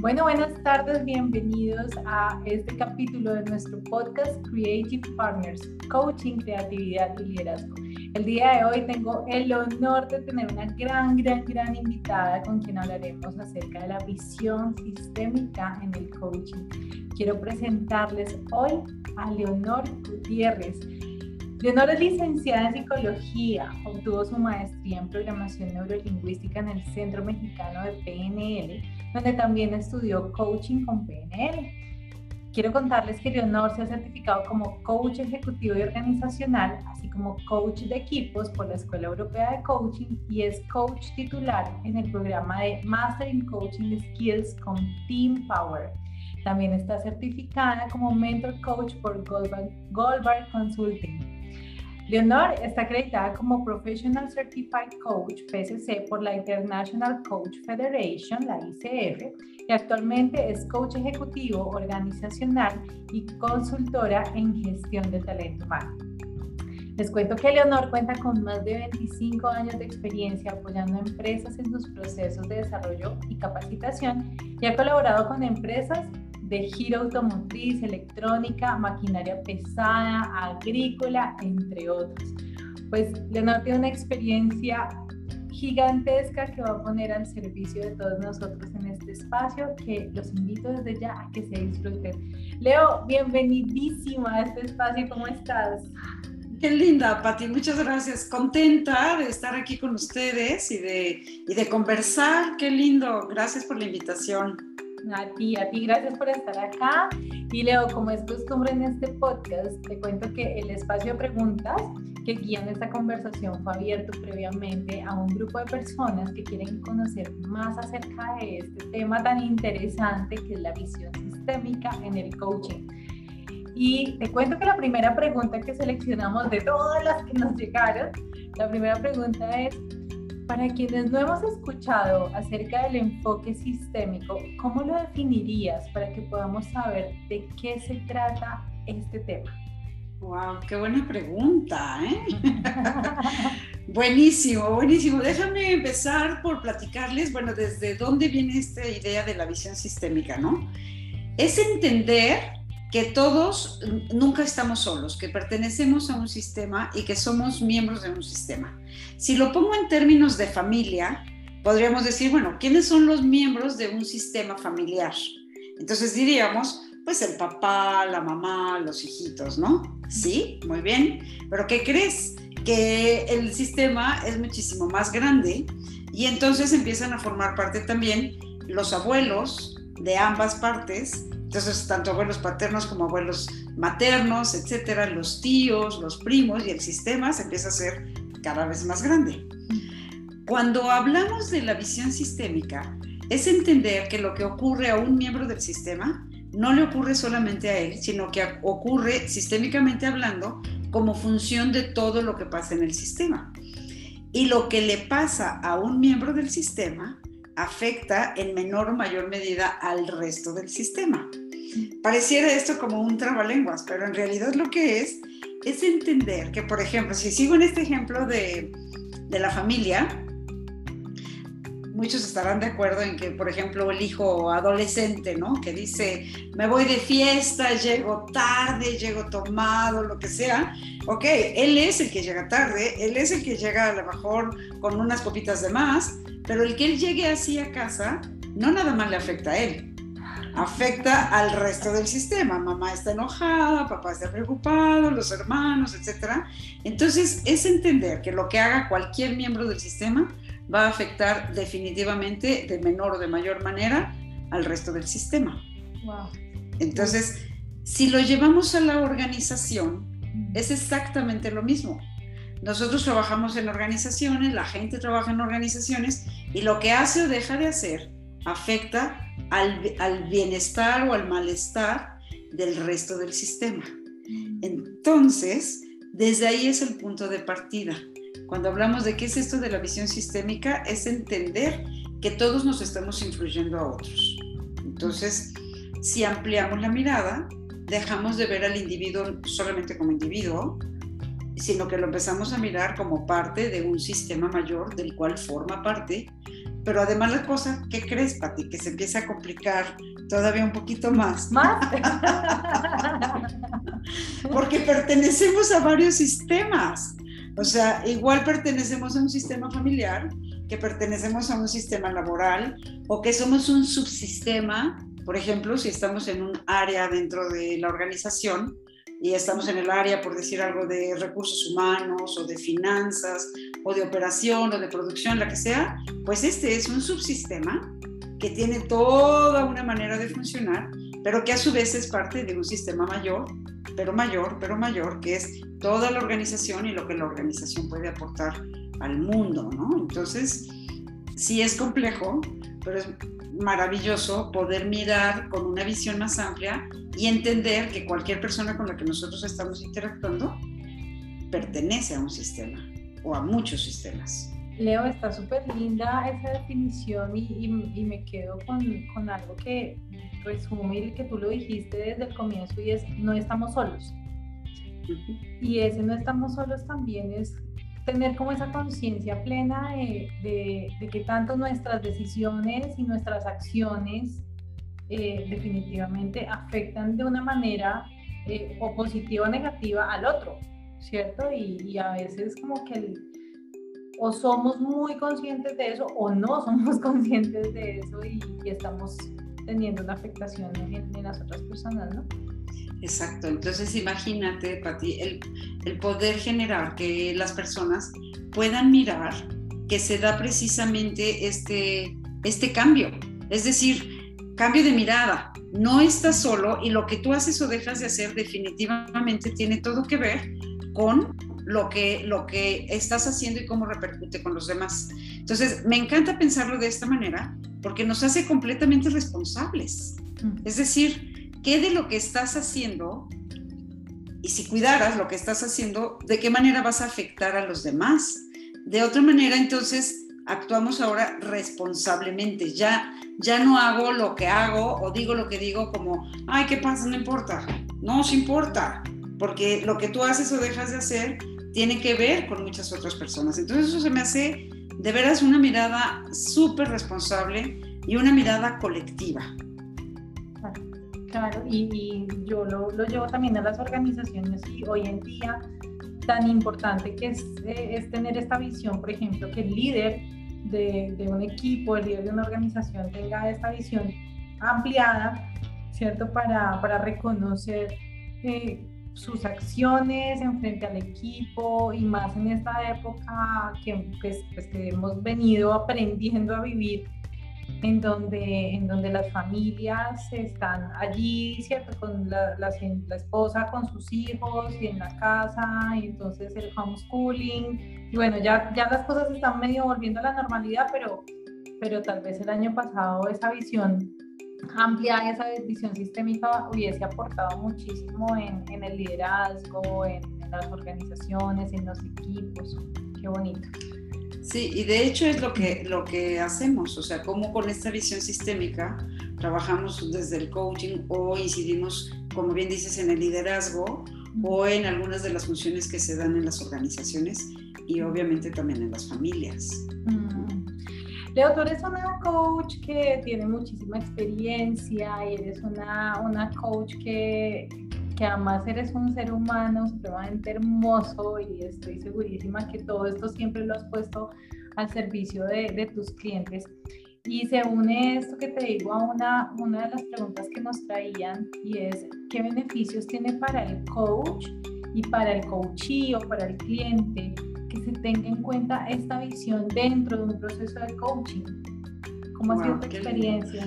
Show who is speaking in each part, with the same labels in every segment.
Speaker 1: Bueno, buenas tardes, bienvenidos a este capítulo de nuestro podcast Creative Partners, Coaching, Creatividad y Liderazgo. El día de hoy tengo el honor de tener una gran, gran, gran invitada con quien hablaremos acerca de la visión sistémica en el coaching. Quiero presentarles hoy a Leonor Gutiérrez. Leonor es licenciada en psicología, obtuvo su maestría en programación neurolingüística en el Centro Mexicano de PNL, donde también estudió coaching con PNL. Quiero contarles que Leonor se ha certificado como coach ejecutivo y organizacional, así como coach de equipos por la Escuela Europea de Coaching y es coach titular en el programa de Master in Coaching Skills con Team Power. También está certificada como mentor coach por Goldberg Consulting. Leonor está acreditada como Professional Certified Coach PCC por la International Coach Federation, la ICF, y actualmente es coach ejecutivo, organizacional y consultora en gestión de talento humano. Les cuento que Leonor cuenta con más de 25 años de experiencia apoyando a empresas en sus procesos de desarrollo y capacitación y ha colaborado con empresas de giro automotriz, electrónica, maquinaria pesada, agrícola, entre otros. Pues Leonor tiene una experiencia gigantesca que va a poner al servicio de todos nosotros en este espacio, que los invito desde ya a que se disfruten. Leo, bienvenidísima a este espacio, ¿cómo estás?
Speaker 2: Qué linda, Pati, muchas gracias. Contenta de estar aquí con ustedes y de, y de conversar. Qué lindo, gracias por la invitación.
Speaker 1: A ti, a ti, gracias por estar acá. Y Leo, como es costumbre en este podcast, te cuento que el espacio de preguntas que guían esta conversación fue abierto previamente a un grupo de personas que quieren conocer más acerca de este tema tan interesante que es la visión sistémica en el coaching. Y te cuento que la primera pregunta que seleccionamos de todas las que nos llegaron, la primera pregunta es, para quienes no hemos escuchado acerca del enfoque sistémico, ¿cómo lo definirías para que podamos saber de qué se trata este tema?
Speaker 2: ¡Wow! ¡Qué buena pregunta! ¿eh? buenísimo, buenísimo. Déjame empezar por platicarles, bueno, desde dónde viene esta idea de la visión sistémica, ¿no? Es entender que todos nunca estamos solos, que pertenecemos a un sistema y que somos miembros de un sistema. Si lo pongo en términos de familia, podríamos decir, bueno, ¿quiénes son los miembros de un sistema familiar? Entonces diríamos, pues el papá, la mamá, los hijitos, ¿no? Sí, muy bien, pero ¿qué crees? Que el sistema es muchísimo más grande y entonces empiezan a formar parte también los abuelos de ambas partes entonces, tanto abuelos paternos como abuelos maternos, etcétera, los tíos, los primos y el sistema se empieza a ser cada vez más grande. Cuando hablamos de la visión sistémica, es entender que lo que ocurre a un miembro del sistema no le ocurre solamente a él, sino que ocurre sistémicamente hablando como función de todo lo que pasa en el sistema. Y lo que le pasa a un miembro del sistema afecta en menor o mayor medida al resto del sistema. Pareciera esto como un trabalenguas, pero en realidad lo que es es entender que, por ejemplo, si sigo en este ejemplo de, de la familia, muchos estarán de acuerdo en que, por ejemplo, el hijo adolescente, ¿no? Que dice, me voy de fiesta, llego tarde, llego tomado, lo que sea. Ok, él es el que llega tarde, él es el que llega a lo mejor con unas copitas de más, pero el que él llegue así a casa, no nada más le afecta a él, afecta al resto del sistema. Mamá está enojada, papá está preocupado, los hermanos, etc. Entonces, es entender que lo que haga cualquier miembro del sistema va a afectar definitivamente de menor o de mayor manera al resto del sistema. Entonces, si lo llevamos a la organización, es exactamente lo mismo. Nosotros trabajamos en organizaciones, la gente trabaja en organizaciones y lo que hace o deja de hacer afecta al, bienestar o al malestar del resto del sistema. Entonces, desde ahí es el punto de partida. Cuando hablamos de qué es esto de la visión sistémica, es entender que todos nos estamos influyendo a otros. Entonces, si ampliamos la mirada, dejamos de ver al individuo solamente como individuo, sino que lo empezamos a mirar como parte de un sistema mayor del cual forma parte Pero además la cosa, ¿qué crees, Pati? Que se empieza a complicar todavía un poquito más.
Speaker 1: ¿Más?
Speaker 2: Porque pertenecemos a varios sistemas. O sea, igual pertenecemos a un sistema familiar, que pertenecemos a un sistema laboral o que somos un subsistema. Por ejemplo, si estamos en un área dentro de la organización, y estamos en el área, por decir algo, de recursos humanos o de finanzas o de operación o de producción, la que sea, pues este es un subsistema que tiene toda una manera de funcionar, pero que a su vez es parte de un sistema mayor, pero mayor, pero mayor, que es toda la organización y lo que la organización puede aportar al mundo, ¿no? Entonces, sí es complejo, pero es maravilloso poder mirar con una visión más amplia y entender que cualquier persona con la que nosotros estamos interactuando pertenece a un sistema o a muchos sistemas.
Speaker 1: Leo, está súper linda esa definición y, me quedo con, con, algo que resume que tú lo dijiste desde el comienzo y es no estamos solos. Y ese no estamos solos también es tener como esa conciencia plena de, que tanto nuestras decisiones y nuestras acciones eh, definitivamente afectan de una manera eh, o positiva o negativa al otro, ¿cierto? Y, a veces como que o somos muy conscientes de eso o no somos conscientes de eso y, estamos teniendo una afectación en, en las otras personas, ¿no?
Speaker 2: Exacto, entonces imagínate, Pati, el, el poder generar que las personas puedan mirar que se da precisamente este, este cambio, es decir, cambio de mirada. No estás solo y lo que tú haces o dejas de hacer definitivamente tiene todo que ver con lo que, lo que estás haciendo y cómo repercute con los demás. Entonces, me encanta pensarlo de esta manera porque nos hace completamente responsables. Mm. Es decir, qué de lo que estás haciendo y si cuidaras lo que estás haciendo, de qué manera vas a afectar a los demás. De otra manera, entonces, actuamos ahora responsablemente. Ya, ya no hago lo que hago o digo lo que digo como, ay, ¿qué pasa? No importa. No, sí importa, porque lo que tú haces o dejas de hacer tiene que ver con muchas otras personas. Entonces eso se me hace de veras una mirada súper responsable y una mirada colectiva.
Speaker 1: Claro, y, yo lo, lo, llevo también a las organizaciones y hoy en día tan importante que es, eh, es tener esta visión, por ejemplo, que el líder de, de, un equipo, el líder de una organización tenga esta visión ampliada, ¿cierto? Para, para reconocer eh, sus acciones en frente al equipo y más en esta época que, pues, pues que hemos venido aprendiendo a vivir en donde, en donde las familias están allí, ¿cierto? Con la, la, esposa, con sus hijos y en la casa, y entonces el homeschooling. Y bueno, ya, ya las cosas están medio volviendo a la normalidad, pero, pero tal vez el año pasado esa visión amplia esa visión sistémica hubiese aportado muchísimo en, en el liderazgo, en, en las organizaciones, en los equipos. Qué bonito.
Speaker 2: Sí, y de hecho es lo que, lo que hacemos, o sea, cómo con esta visión sistémica trabajamos desde el coaching o incidimos, como bien dices, en el liderazgo o en algunas de las funciones que se dan en las organizaciones y obviamente también en las familias.
Speaker 1: Mm. Leo, tú eres una coach que tiene muchísima experiencia y eres una, una coach que, que además eres un ser humano supremamente hermoso y estoy segurísima que todo esto siempre lo has puesto al servicio de, de tus clientes. Y se une esto que te digo a una, una de las preguntas que nos traían y es, ¿qué beneficios tiene para el coach y para el coachee o para el cliente que se tenga en cuenta esta visión dentro de un proceso de coaching? ¿Cómo ha sido tu experiencia?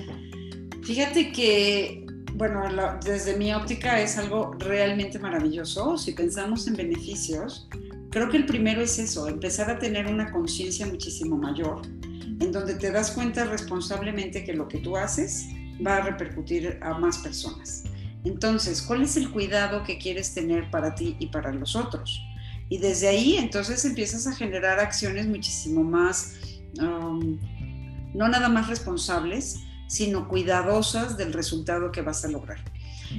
Speaker 2: Fíjate que bueno, desde mi óptica es algo realmente maravilloso. Si pensamos en beneficios, creo que el primero es eso, empezar a tener una conciencia muchísimo mayor, en donde te das cuenta responsablemente que lo que tú haces va a repercutir a más personas. Entonces, ¿cuál es el cuidado que quieres tener para ti y para los otros? Y desde ahí, entonces empiezas a generar acciones muchísimo más, um, no nada más responsables, sino cuidadosas del resultado que vas a lograr.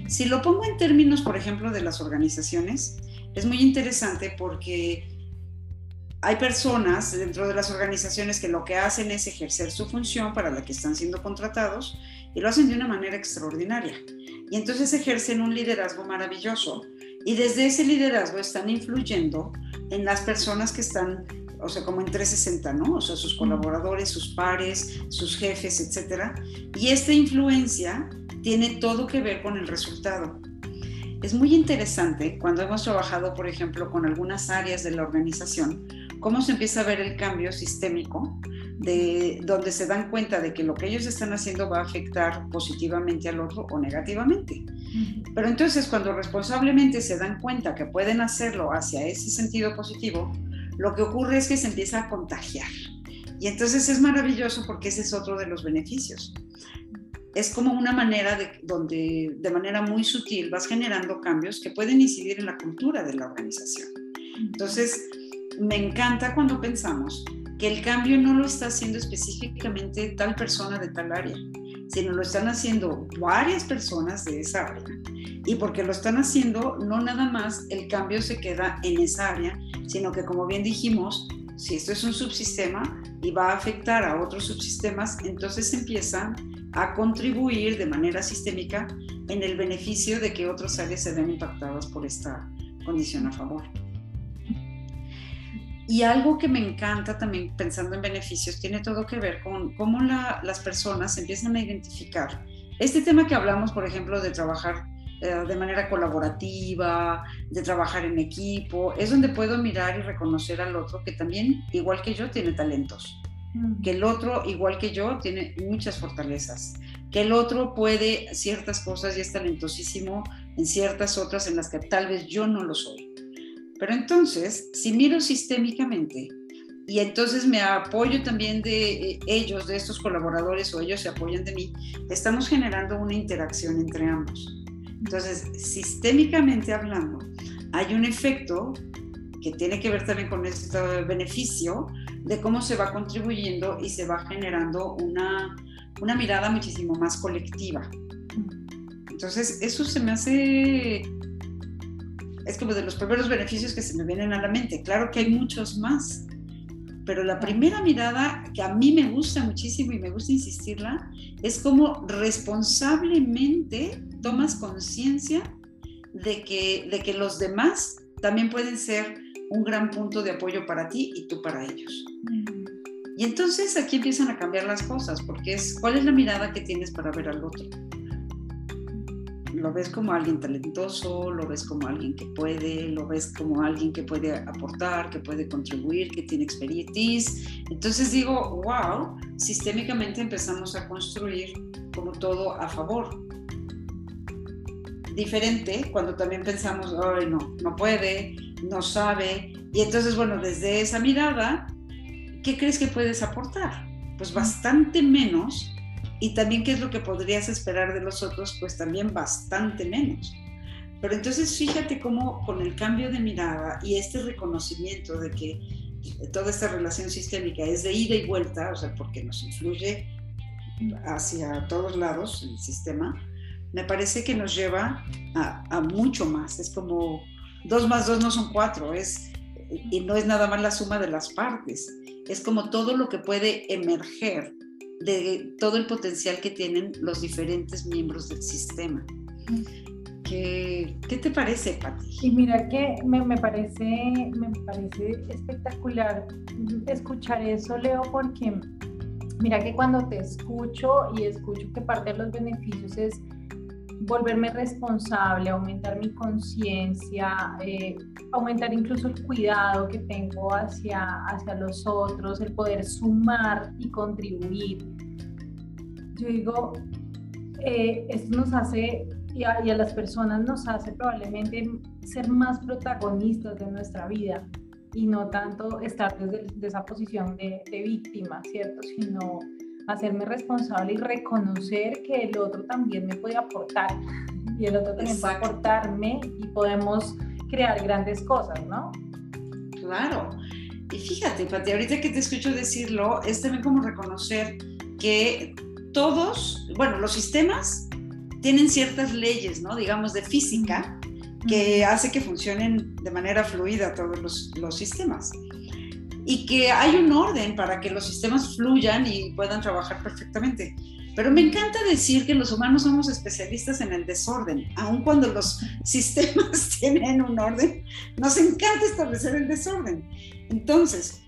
Speaker 2: Si lo pongo en términos, por ejemplo, de las organizaciones, es muy interesante porque hay personas dentro de las organizaciones que lo que hacen es ejercer su función para la que están siendo contratados y lo hacen de una manera extraordinaria. Y entonces ejercen un liderazgo maravilloso y desde ese liderazgo están influyendo en las personas que están, o sea, como en 360, ¿no? O sea, sus colaboradores, sus pares, sus jefes, etcétera. Y esta influencia tiene todo que ver con el resultado. Es muy interesante cuando hemos trabajado, por ejemplo, con algunas áreas de la organización, cómo se empieza a ver el cambio sistémico, de donde se dan cuenta de que lo que ellos están haciendo va a afectar positivamente al otro o negativamente. Pero entonces cuando responsablemente se dan cuenta que pueden hacerlo hacia ese sentido positivo, lo que ocurre es que se empieza a contagiar. Y entonces es maravilloso porque ese es otro de los beneficios. Es como una manera de, donde de manera muy sutil vas generando cambios que pueden incidir en la cultura de la organización. Entonces, me encanta cuando pensamos que el cambio no lo está haciendo específicamente tal persona de tal área, sino lo están haciendo varias personas de esa área. Y porque lo están haciendo, no nada más el cambio se queda en esa área, sino que como bien dijimos, si esto es un subsistema y va a afectar a otros subsistemas, entonces empiezan a contribuir de manera sistémica en el beneficio de que otras áreas se vean impactadas por esta condición a favor. Y algo que me encanta también pensando en beneficios tiene todo que ver con cómo las personas empiezan a identificar este tema que hablamos, por ejemplo, de trabajar eh, de manera colaborativa, de trabajar en equipo, es donde puedo mirar y reconocer al otro que también, igual que yo, tiene talentos, mm. que el otro, igual que yo, tiene muchas fortalezas, que el otro puede ciertas cosas y es talentosísimo en ciertas otras en las que tal vez yo no lo soy. Pero entonces, si miro sistémicamente y entonces me apoyo también de eh, ellos, de estos colaboradores o ellos se apoyan de mí, estamos generando una interacción entre ambos. Entonces, sistémicamente hablando, hay un efecto que tiene que ver también con este beneficio de cómo se va contribuyendo y se va generando una, una mirada muchísimo más colectiva. Entonces, eso se me hace es como de los primeros beneficios que se me vienen a la mente. Claro que hay muchos más, pero la primera mirada que a mí me gusta muchísimo y me gusta insistirla es como responsablemente tomas conciencia de que, de que los demás también pueden ser un gran punto de apoyo para ti y tú para ellos. Y entonces aquí empiezan a cambiar las cosas, porque es cuál es la mirada que tienes para ver al otro lo ves como alguien talentoso, lo ves como alguien que puede, lo ves como alguien que puede aportar, que puede contribuir, que tiene expertise. Entonces digo, wow, sistémicamente empezamos a construir como todo a favor. Diferente cuando también pensamos, ay, no, no puede, no sabe. Y entonces, bueno, desde esa mirada, ¿qué crees que puedes aportar? Pues bastante menos y también qué es lo que podrías esperar de los otros, pues también bastante menos. Pero entonces fíjate cómo con el cambio de mirada y este reconocimiento de que toda esta relación sistémica es de ida y vuelta, o sea, porque nos influye hacia todos lados el sistema, me parece que nos lleva a, a mucho más. Es como dos más dos no son cuatro, es, y no es nada más la suma de las partes, es como todo lo que puede emerger de todo el potencial que tienen los diferentes miembros del sistema. ¿Qué, qué te parece, Pati?
Speaker 1: Y mira que me, me, parece, me parece espectacular escuchar eso, Leo, porque mira que cuando te escucho y escucho que parte de los beneficios es volverme responsable, aumentar mi conciencia, eh, aumentar incluso el cuidado que tengo hacia, hacia los otros, el poder sumar y contribuir. Yo digo, eh, esto nos hace, y a, las personas nos hace probablemente ser más protagonistas de nuestra vida y no tanto estar desde esa posición de, de víctima, ¿cierto? Sino hacerme responsable y reconocer que el otro también me puede aportar y el otro también puede aportarme y podemos crear grandes cosas, ¿no?
Speaker 2: Claro. Y fíjate, Pati, ahorita que te escucho decirlo, es también como reconocer que todos, bueno, los sistemas tienen ciertas leyes, ¿no? Digamos, de física, que hace que funcionen de manera fluida todos los, los sistemas. Y que hay un orden para que los sistemas fluyan y puedan trabajar perfectamente. Pero me encanta decir que los humanos somos especialistas en el desorden, aun cuando los sistemas tienen un orden, nos encanta establecer el desorden. Entonces,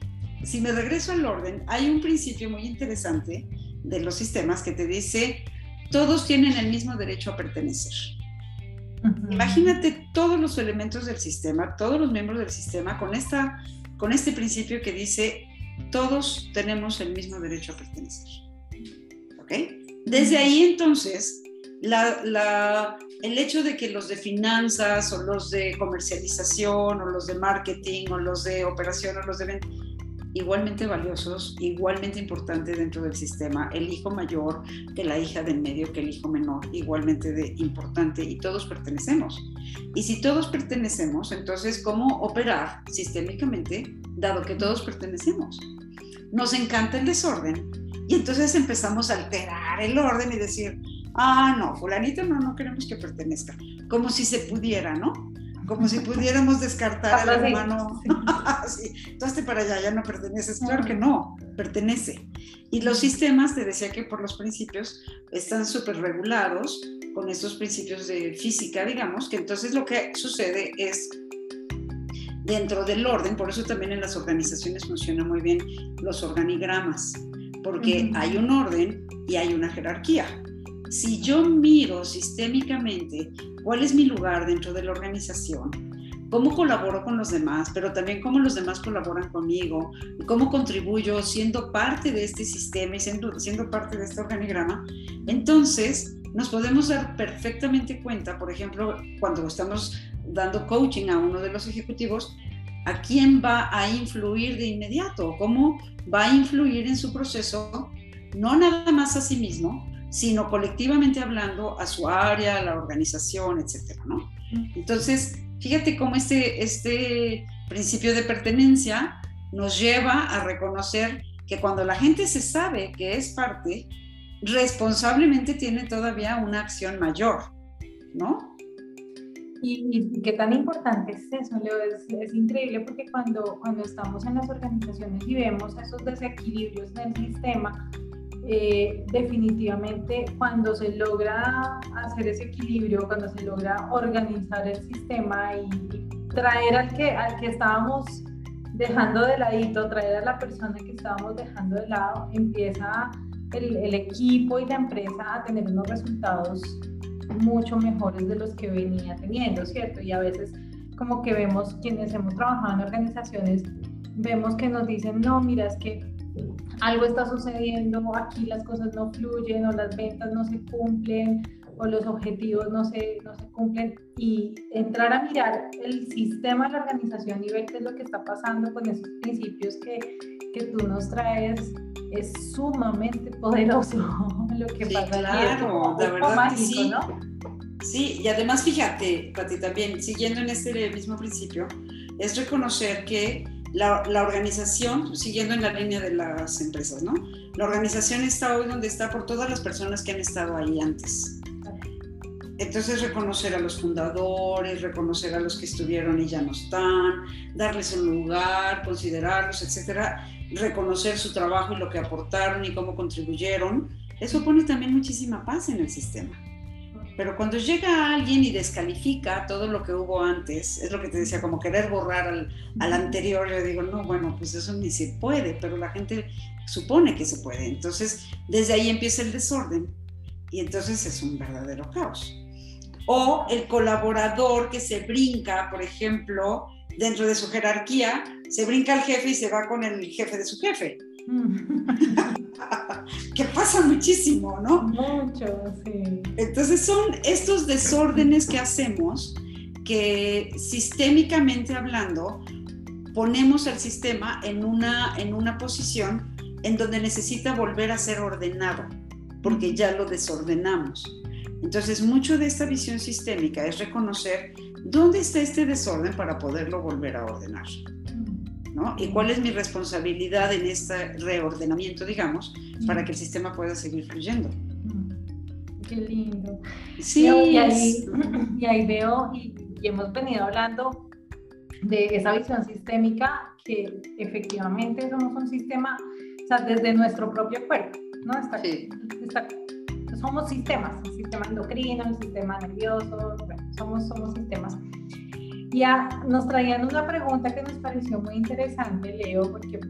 Speaker 2: si me regreso al orden, hay un principio muy interesante de los sistemas que te dice, todos tienen el mismo derecho a pertenecer. Imagínate todos los elementos del sistema, todos los miembros del sistema, con, esta, con este principio que dice, todos tenemos el mismo derecho a pertenecer. ¿Ok? Desde ahí entonces, el hecho de que los de finanzas o los de comercialización o los de marketing o los de operación o los de venta igualmente valiosos, igualmente importantes dentro del sistema, el hijo mayor que la hija del medio, que el hijo menor, igualmente de importante y todos pertenecemos. Y si todos pertenecemos, entonces, ¿cómo operar sistémicamente dado que todos pertenecemos? Nos encanta el desorden y entonces empezamos a alterar el orden y decir, ah, no, fulanito no, no queremos que pertenezca, como si se pudiera, ¿no? Como si pudiéramos descartar al hermano. sí, tú para allá, ya no perteneces. Claro que no, pertenece. Y los sistemas, te decía que por los principios están súper regulados con estos principios de física, digamos, que entonces lo que sucede es dentro del orden, por eso también en las organizaciones funciona muy bien los organigramas, porque hay un orden y hay una jerarquía. Si yo miro sistémicamente cuál es mi lugar dentro de la organización, cómo colaboro con los demás, pero también cómo los demás colaboran conmigo, cómo contribuyo siendo parte de este sistema y siendo, parte de este organigrama, entonces nos podemos dar perfectamente cuenta, por ejemplo, cuando estamos dando coaching a uno de los ejecutivos, a quién va a influir de inmediato, cómo va a influir en su proceso, no nada más a sí mismo, sino colectivamente hablando a su área, a la organización, etcétera, ¿no? Entonces, fíjate cómo este, este principio de pertenencia nos lleva a reconocer que cuando la gente se sabe que es parte, responsablemente tiene todavía una acción mayor, ¿no?
Speaker 1: Y, qué tan importante es eso, Leo, es, es, increíble porque cuando, cuando estamos en las organizaciones y vemos esos desequilibrios en el sistema, eh, definitivamente cuando se logra hacer ese equilibrio, cuando se logra organizar el sistema y, traer al que, al que estábamos dejando de ladito, traer a la persona que estábamos dejando de lado, empieza el, el equipo y la empresa a tener unos resultados mucho mejores de los que venía teniendo, ¿cierto? Y a veces como que vemos quienes hemos trabajado en organizaciones, vemos que nos dicen, no, mira, es que algo está sucediendo, aquí las cosas no fluyen o las ventas no se cumplen o los objetivos no se, no se cumplen y entrar a mirar el sistema de la organización y ver qué es lo que está pasando con esos principios que, que tú nos traes es sumamente poderoso lo que pasa
Speaker 2: claro, la verdad que sí. ¿no? Sí, y además fíjate, Pati, también siguiendo en este mismo principio, es reconocer que la, organización, siguiendo en la línea de las empresas, ¿no? La organización está hoy donde está por todas las personas que han estado ahí antes. Entonces reconocer a los fundadores, reconocer a los que estuvieron y ya no están, darles un lugar, considerarlos, etcétera, reconocer su trabajo y lo que aportaron y cómo contribuyeron, eso pone también muchísima paz en el sistema. Pero cuando llega alguien y descalifica todo lo que hubo antes, es lo que te decía, como querer borrar al, al, anterior, yo digo, no, bueno, pues eso ni se puede, pero la gente supone que se puede. Entonces, desde ahí empieza el desorden y entonces es un verdadero caos. O el colaborador que se brinca, por ejemplo, dentro de su jerarquía, se brinca al jefe y se va con el jefe de su jefe. que pasa muchísimo, ¿no?
Speaker 1: Mucho, sí.
Speaker 2: Entonces son estos desórdenes que hacemos que sistémicamente hablando ponemos al sistema en una, en una posición en donde necesita volver a ser ordenado, porque ya lo desordenamos. Entonces, mucho de esta visión sistémica es reconocer dónde está este desorden para poderlo volver a ordenar. ¿Y cuál es mi responsabilidad en este reordenamiento, digamos, para que el sistema pueda seguir fluyendo?
Speaker 1: Qué lindo.
Speaker 2: Sí.
Speaker 1: Y ahí, y ahí veo, y, hemos venido hablando de esa visión sistémica que efectivamente somos un sistema, o sea, desde nuestro propio cuerpo, ¿no? Está, somos sistemas, un sistema endocrino, un sistema nervioso, somos, somos sistemas. Ya nos traían una pregunta que nos pareció muy interesante, Leo, porque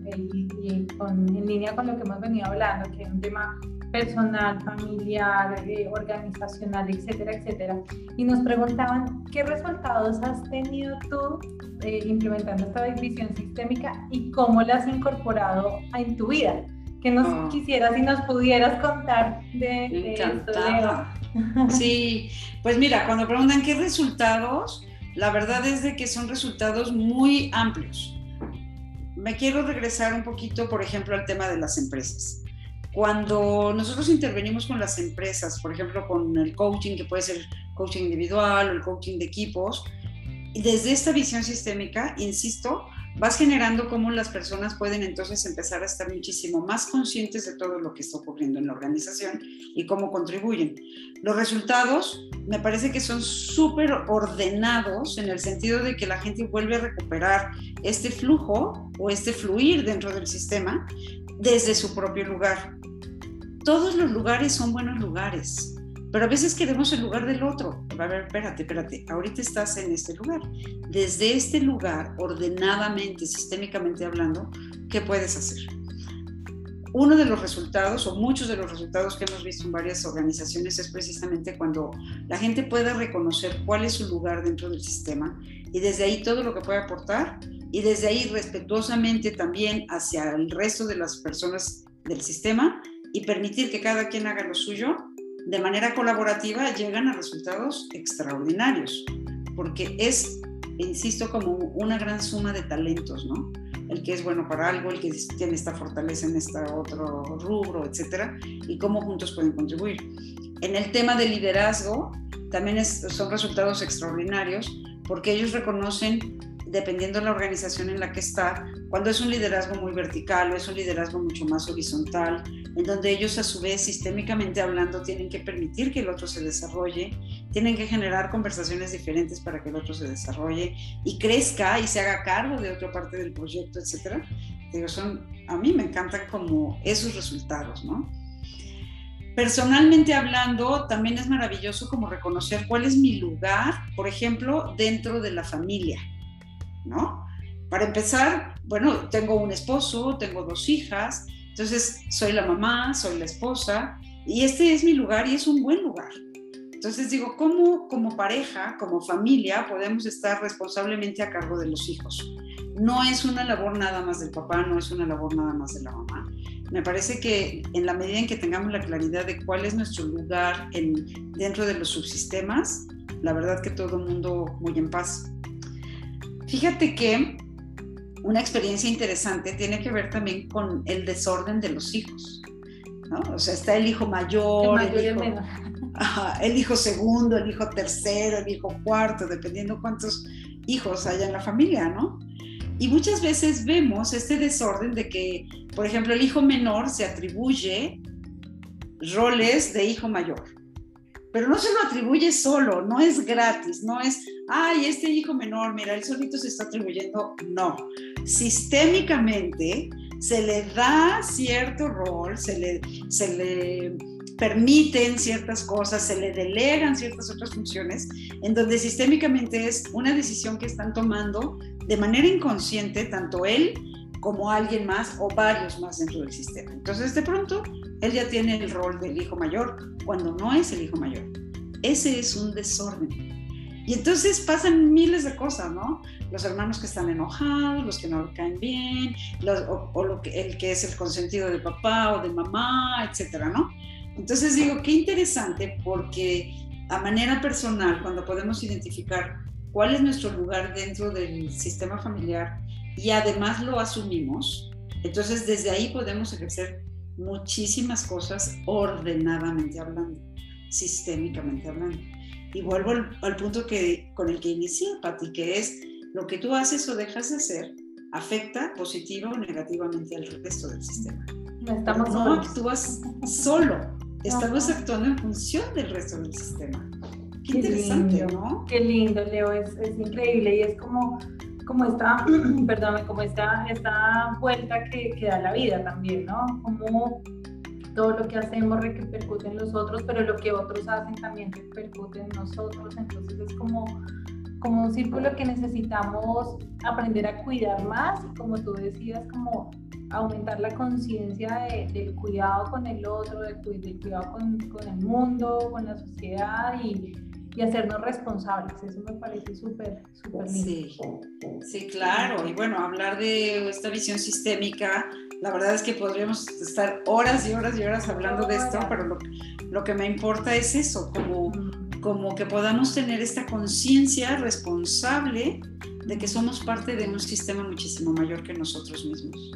Speaker 1: con, en línea con lo que hemos venido hablando, que es un tema personal, familiar, eh, organizacional, etcétera, etcétera. Y nos preguntaban qué resultados has tenido tú eh, implementando esta visión sistémica y cómo la has incorporado en tu vida. Que nos ah. quisieras y nos pudieras contar de, de esto, Leo.
Speaker 2: Sí, pues mira, cuando preguntan qué resultados, la verdad es de que son resultados muy amplios. Me quiero regresar un poquito, por ejemplo, al tema de las empresas. Cuando nosotros intervenimos con las empresas, por ejemplo, con el coaching, que puede ser coaching individual o el coaching de equipos, desde esta visión sistémica, insisto, vas generando cómo las personas pueden entonces empezar a estar muchísimo más conscientes de todo lo que está ocurriendo en la organización y cómo contribuyen. Los resultados me parece que son súper ordenados en el sentido de que la gente vuelve a recuperar este flujo o este fluir dentro del sistema desde su propio lugar. Todos los lugares son buenos lugares pero a veces queremos el lugar del otro. A ver, espérate, espérate, ahorita estás en este lugar. Desde este lugar, ordenadamente, sistémicamente hablando, ¿qué puedes hacer? Uno de los resultados, o muchos de los resultados que hemos visto en varias organizaciones, es precisamente cuando la gente pueda reconocer cuál es su lugar dentro del sistema y desde ahí todo lo que puede aportar y desde ahí respetuosamente también hacia el resto de las personas del sistema y permitir que cada quien haga lo suyo de manera colaborativa llegan a resultados extraordinarios, porque es, insisto, como una gran suma de talentos, ¿no? El que es bueno para algo, el que tiene esta fortaleza en este otro rubro, etcétera, y cómo juntos pueden contribuir. En el tema del liderazgo, también son resultados extraordinarios, porque ellos reconocen dependiendo de la organización en la que está, cuando es un liderazgo muy vertical o es un liderazgo mucho más horizontal, en donde ellos a su vez sistémicamente hablando tienen que permitir que el otro se desarrolle, tienen que generar conversaciones diferentes para que el otro se desarrolle y crezca y se haga cargo de otra parte del proyecto, etcétera. Digo, son, a mí me encantan como esos resultados, ¿no? Personalmente hablando, también es maravilloso como reconocer cuál es mi lugar, por ejemplo, dentro de la familia ¿no? Para empezar, bueno, tengo un esposo, tengo dos hijas, entonces soy la mamá, soy la esposa, y este es mi lugar y es un buen lugar. Entonces digo, ¿cómo como pareja, como familia, podemos estar responsablemente a cargo de los hijos? No es una labor nada más del papá, no es una labor nada más de la mamá. Me parece que en la medida en que tengamos la claridad de cuál es nuestro lugar en, dentro de los subsistemas, la verdad que todo el mundo muy en paz. Fíjate que una experiencia interesante tiene que ver también con el desorden de los hijos. ¿no? O sea, está el hijo mayor, el, hijo, segundo, el hijo tercero, el hijo cuarto, dependiendo cuántos hijos haya en la familia, ¿no? Y muchas veces vemos este desorden de que, por ejemplo, el hijo menor se atribuye roles de hijo mayor pero no se lo atribuye solo, no es gratis, no es, ay, este hijo menor, mira, él solito se está atribuyendo, no. Sistémicamente se le da cierto rol, se le, se le permiten ciertas cosas, se le delegan ciertas otras funciones, en donde sistémicamente es una decisión que están tomando de manera inconsciente tanto él como alguien más o varios más dentro del sistema. Entonces, de pronto, él ya tiene el rol del hijo mayor cuando no es el hijo mayor. Ese es un desorden. Y entonces pasan miles de cosas, ¿no? Los hermanos que están enojados, los que no le caen bien, o, lo que, el que es el consentido de papá o de mamá, etcétera, ¿no? Entonces digo, qué interesante porque a manera personal, cuando podemos identificar cuál es nuestro lugar dentro del sistema familiar y además lo asumimos, entonces desde ahí podemos ejercer muchísimas cosas ordenadamente hablando, sistémicamente hablando. Y vuelvo al, punto que, con el que inicié, Pati, que es lo que tú haces o dejas de hacer afecta positiva o negativamente al resto del sistema.
Speaker 1: No, estamos
Speaker 2: no actúas solo, estamos actuando en función del resto del sistema. Qué, interesante, ¿no?
Speaker 1: Qué lindo, Leo, es, es increíble y es como como esta, perdón, como esta, esta vuelta que, que da la vida también, ¿no? Como todo lo que hacemos repercute en los otros, pero lo que otros hacen también repercute en nosotros. Entonces es como, como un círculo que necesitamos aprender a cuidar más y como tú decías, como aumentar la conciencia del cuidado con el otro, del, cuidado con, con, el mundo, con la sociedad y, y hacernos responsables. Eso me parece súper, súper lindo.
Speaker 2: Sí, sí, claro. Y bueno, hablar de esta visión sistémica la verdad es que podríamos estar horas y horas y horas hablando de esto, pero lo, lo que me importa es eso, como, como que podamos tener esta conciencia responsable de que somos parte de un sistema muchísimo mayor que nosotros mismos.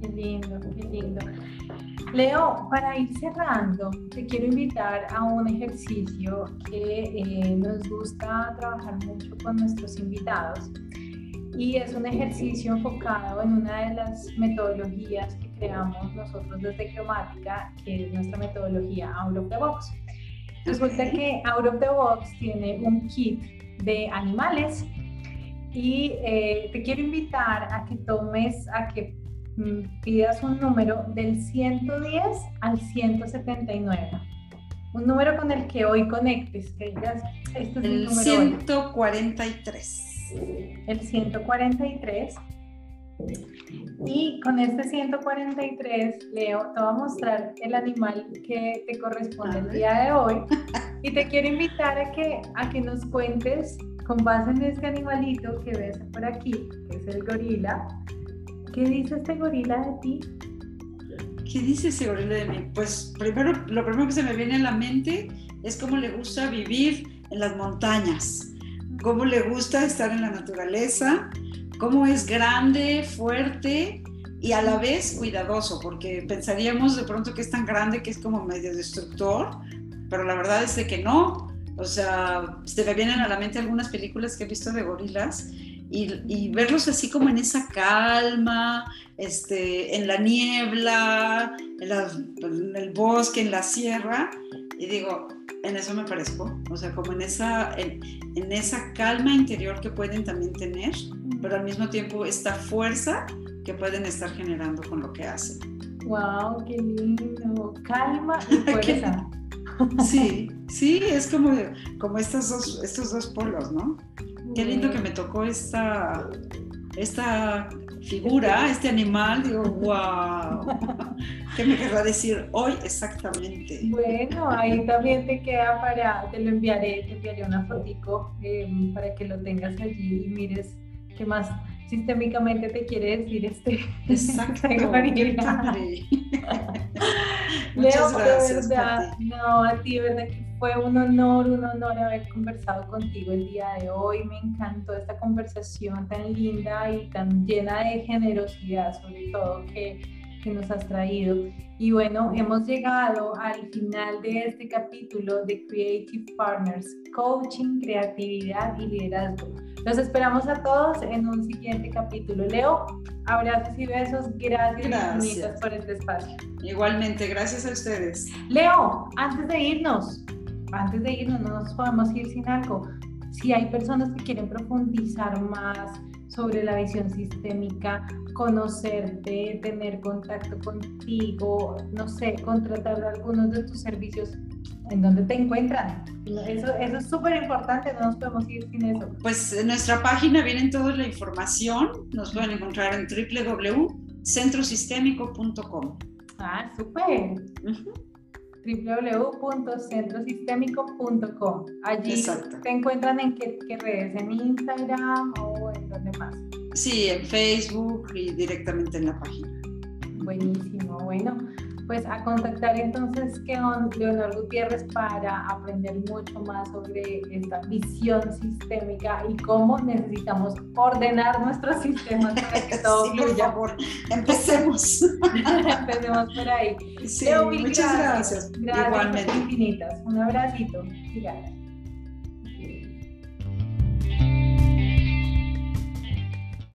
Speaker 1: Qué lindo, qué lindo. Leo, para ir cerrando, te quiero invitar a un ejercicio que eh, nos gusta trabajar mucho con nuestros invitados y es un ejercicio enfocado en una de las metodologías que creamos nosotros desde Cromática, que es nuestra metodología Out of the Box. Resulta que Out of the Box tiene un kit de animales y eh, te quiero invitar a que tomes, a que pidas un número del 110 al 179 un número con el que hoy conectes, que digas,
Speaker 2: este es el, número 143
Speaker 1: el 143. Y con este 143, Leo, te voy a mostrar el animal que te corresponde el día de hoy. Y te quiero invitar a que, a que nos cuentes, con base en este animalito que ves por aquí, que es el gorila, ¿qué dice este gorila de ti?
Speaker 2: ¿Qué dice ese gorila de mí? Pues primero, lo primero que se me viene a la mente es cómo le gusta vivir en las montañas cómo le gusta estar en la naturaleza, cómo es grande, fuerte y a la vez cuidadoso, porque pensaríamos de pronto que es tan grande que es como medio destructor, pero la verdad es de que no. O sea, se me vienen a la mente algunas películas que he visto de gorilas y, verlos así como en esa calma, este, en la niebla, en el bosque, en la sierra, y digo, en eso me parezco, o sea, como en esa, en, esa calma interior que pueden también tener, pero al mismo tiempo esta fuerza que pueden estar generando con lo que hacen.
Speaker 1: ¡Wow! ¡Qué lindo! Calma y fuerza.
Speaker 2: sí, sí, es como, como estos, dos, estos dos polos, ¿no? Qué lindo que me tocó esta, esta figura, este animal, digo, wow, ¿qué me querrá decir hoy exactamente?
Speaker 1: Bueno, ahí también te queda para, te lo enviaré, te enviaré una fotico em, para que lo tengas allí y mires qué más sistémicamente te quiere decir este.
Speaker 2: Exacto, qué padre.
Speaker 1: Leo, de verdad, no, a ti, verdad que fue un honor, un honor haber conversado contigo el día de hoy. Me encantó esta conversación tan linda y tan llena de generosidad, sobre todo, que, que nos has traído. Y bueno, hemos llegado al final de este capítulo de Creative Partners, Coaching, Creatividad y Liderazgo. Los esperamos a todos en un siguiente capítulo. Leo, abrazos y besos. Gracias, gracias. por este espacio.
Speaker 2: Igualmente, gracias a ustedes.
Speaker 1: Leo, antes de irnos, antes de irnos, no nos podemos ir sin algo. Si hay personas que quieren profundizar más sobre la visión sistémica, conocerte, tener contacto contigo, no sé, contratar algunos de tus servicios, ¿en dónde te encuentran? Eso, eso es súper importante, no nos podemos ir sin eso.
Speaker 2: Pues en nuestra página viene toda la información, nos pueden encontrar en www.centrosistémico.com.
Speaker 1: Ah, súper www.centrosistémico.com. Allí te encuentran en qué, redes, en Instagram o en dónde más.
Speaker 2: Sí, en Facebook y directamente en la página.
Speaker 1: Buenísimo, bueno pues a contactar entonces con Leonor Gutiérrez para aprender mucho más sobre esta visión sistémica y cómo necesitamos ordenar nuestros sistemas para que todo
Speaker 2: sí, Por favor, empecemos.
Speaker 1: empecemos por ahí.
Speaker 2: Sí, muchas gracias.
Speaker 1: Gracias, Igualmente. infinitas. Un abracito. Gracias.